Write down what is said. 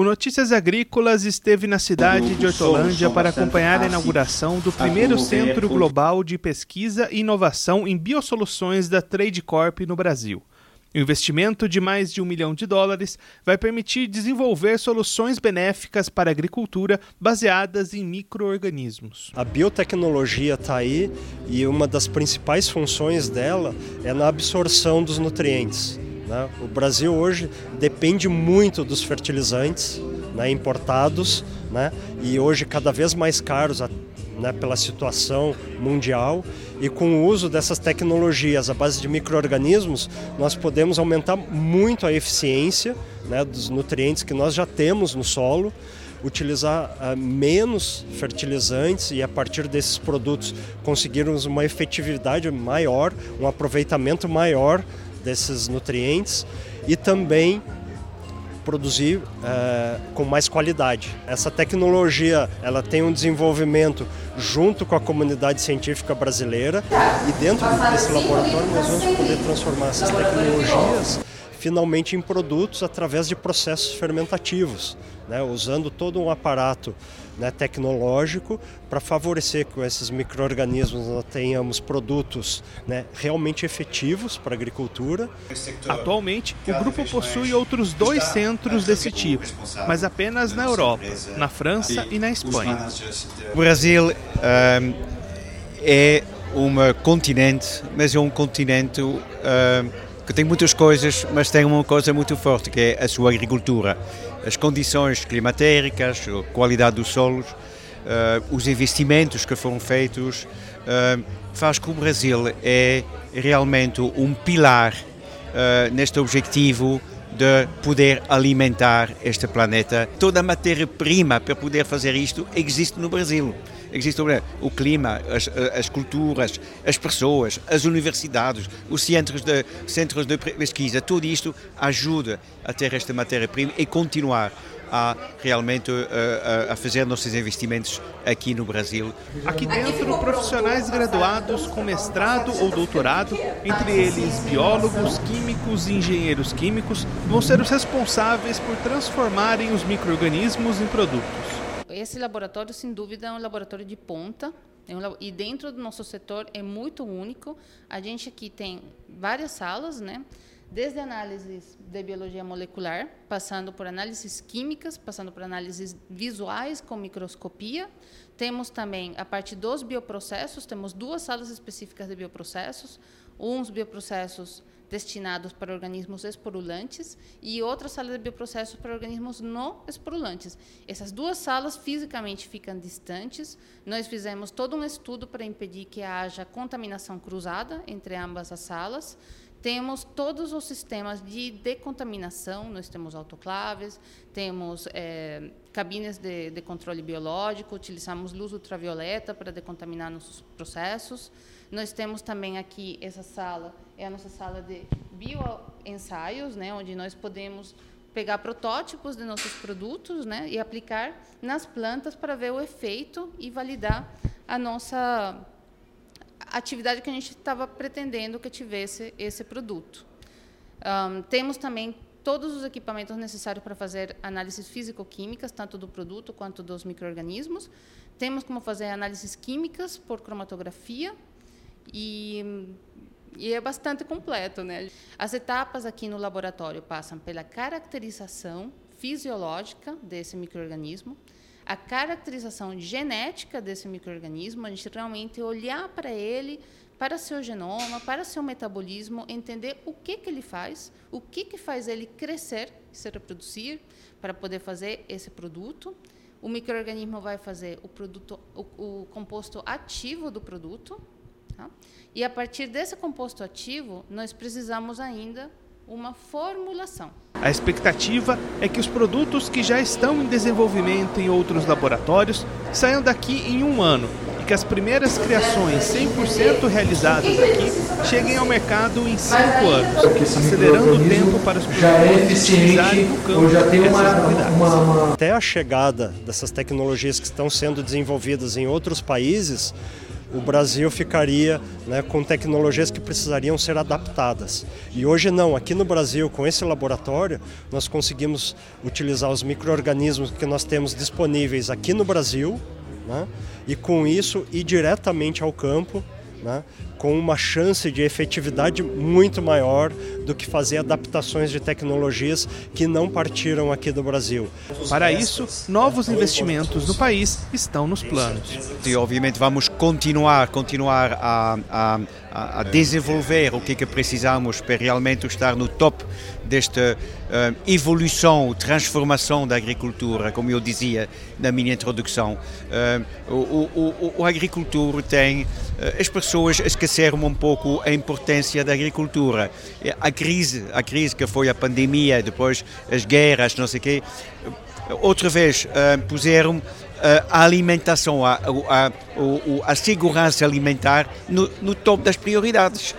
O Notícias Agrícolas esteve na cidade de Hortolândia para acompanhar a inauguração do primeiro Centro Global de Pesquisa e Inovação em Biosoluções da Trade Corp no Brasil. O investimento de mais de um milhão de dólares vai permitir desenvolver soluções benéficas para a agricultura baseadas em micro-organismos. A biotecnologia está aí e uma das principais funções dela é na absorção dos nutrientes. Né? O Brasil hoje depende muito dos fertilizantes né, importados né, e hoje cada vez mais caros né, pela situação mundial. E com o uso dessas tecnologias à base de micro-organismos, nós podemos aumentar muito a eficiência né, dos nutrientes que nós já temos no solo utilizar uh, menos fertilizantes e a partir desses produtos conseguirmos uma efetividade maior, um aproveitamento maior desses nutrientes e também produzir uh, com mais qualidade. Essa tecnologia ela tem um desenvolvimento junto com a comunidade científica brasileira e dentro desse laboratório nós vamos poder transformar essas tecnologias finalmente em produtos através de processos fermentativos, né, usando todo um aparato né, tecnológico para favorecer que com esses micro-organismos nós tenhamos produtos né, realmente efetivos para a agricultura. Atualmente, o grupo possui outros dois centros desse tipo, mas apenas na Europa, na França e na Espanha. O Brasil um, é um continente, mas é um continente um, que tem muitas coisas, mas tem uma coisa muito forte, que é a sua agricultura. As condições climatéricas, a qualidade dos solos, uh, os investimentos que foram feitos, uh, faz que o Brasil é realmente um pilar uh, neste objetivo de poder alimentar este planeta. Toda a matéria-prima para poder fazer isto existe no Brasil existe o clima, as, as culturas, as pessoas, as universidades, os centros de, centros de pesquisa, tudo isto ajuda a ter esta matéria-prima e continuar a realmente a, a, fazer nossos investimentos aqui no Brasil. Aqui dentro, profissionais graduados com mestrado ou doutorado, entre eles biólogos, químicos e engenheiros químicos, vão ser os responsáveis por transformarem os micro-organismos em produtos esse laboratório, sem dúvida, é um laboratório de ponta. É e dentro do nosso setor é muito único. A gente aqui tem várias salas, né? Desde análises de biologia molecular, passando por análises químicas, passando por análises visuais com microscopia. Temos também a parte dos bioprocessos, temos duas salas específicas de bioprocessos, uns bioprocessos destinados para organismos esporulantes e outra sala de bioprocessos para organismos não esporulantes. Essas duas salas fisicamente ficam distantes. Nós fizemos todo um estudo para impedir que haja contaminação cruzada entre ambas as salas. Temos todos os sistemas de decontaminação, nós temos autoclaves, temos é, cabines de, de controle biológico, utilizamos luz ultravioleta para decontaminar nossos processos. Nós temos também aqui essa sala, é a nossa sala de bioensaios, né, onde nós podemos pegar protótipos de nossos produtos né, e aplicar nas plantas para ver o efeito e validar a nossa atividade que a gente estava pretendendo que tivesse esse produto. Um, temos também todos os equipamentos necessários para fazer análises físico-químicas, tanto do produto quanto dos micro-organismos. Temos como fazer análises químicas por cromatografia, e, e é bastante completo. Né? As etapas aqui no laboratório passam pela caracterização fisiológica desse microorganismo, a caracterização genética desse microorganismo, a gente realmente olhar para ele, para seu genoma, para seu metabolismo, entender o que, que ele faz, o que, que faz ele crescer, se reproduzir, para poder fazer esse produto. O microorganismo vai fazer o produto, o, o composto ativo do produto, Tá? E a partir desse composto ativo, nós precisamos ainda uma formulação. A expectativa é que os produtos que já estão em desenvolvimento em outros laboratórios saiam daqui em um ano e que as primeiras criações 100% realizadas aqui cheguem ao mercado em cinco anos, acelerando o tempo para os produtos já é eficiente no campo já tem uma, uma, uma... Até a chegada dessas tecnologias que estão sendo desenvolvidas em outros países, o Brasil ficaria né, com tecnologias que precisariam ser adaptadas. E hoje não, aqui no Brasil, com esse laboratório, nós conseguimos utilizar os micro-organismos que nós temos disponíveis aqui no Brasil né, e com isso ir diretamente ao campo né, com uma chance de efetividade muito maior do que fazer adaptações de tecnologias que não partiram aqui do Brasil. Para isso, novos investimentos no país estão nos planos. E obviamente vamos continuar, continuar a, a, a desenvolver o que, é que precisamos para realmente estar no top desta uh, evolução, transformação da agricultura, como eu dizia na minha introdução. Uh, o, o, o, a agricultura tem, uh, as pessoas esqueceram um pouco a importância da agricultura. A crise, a crise que foi a pandemia, depois as guerras, não sei o quê, outra vez puseram a alimentação, a, a, a, a segurança alimentar no, no topo das prioridades.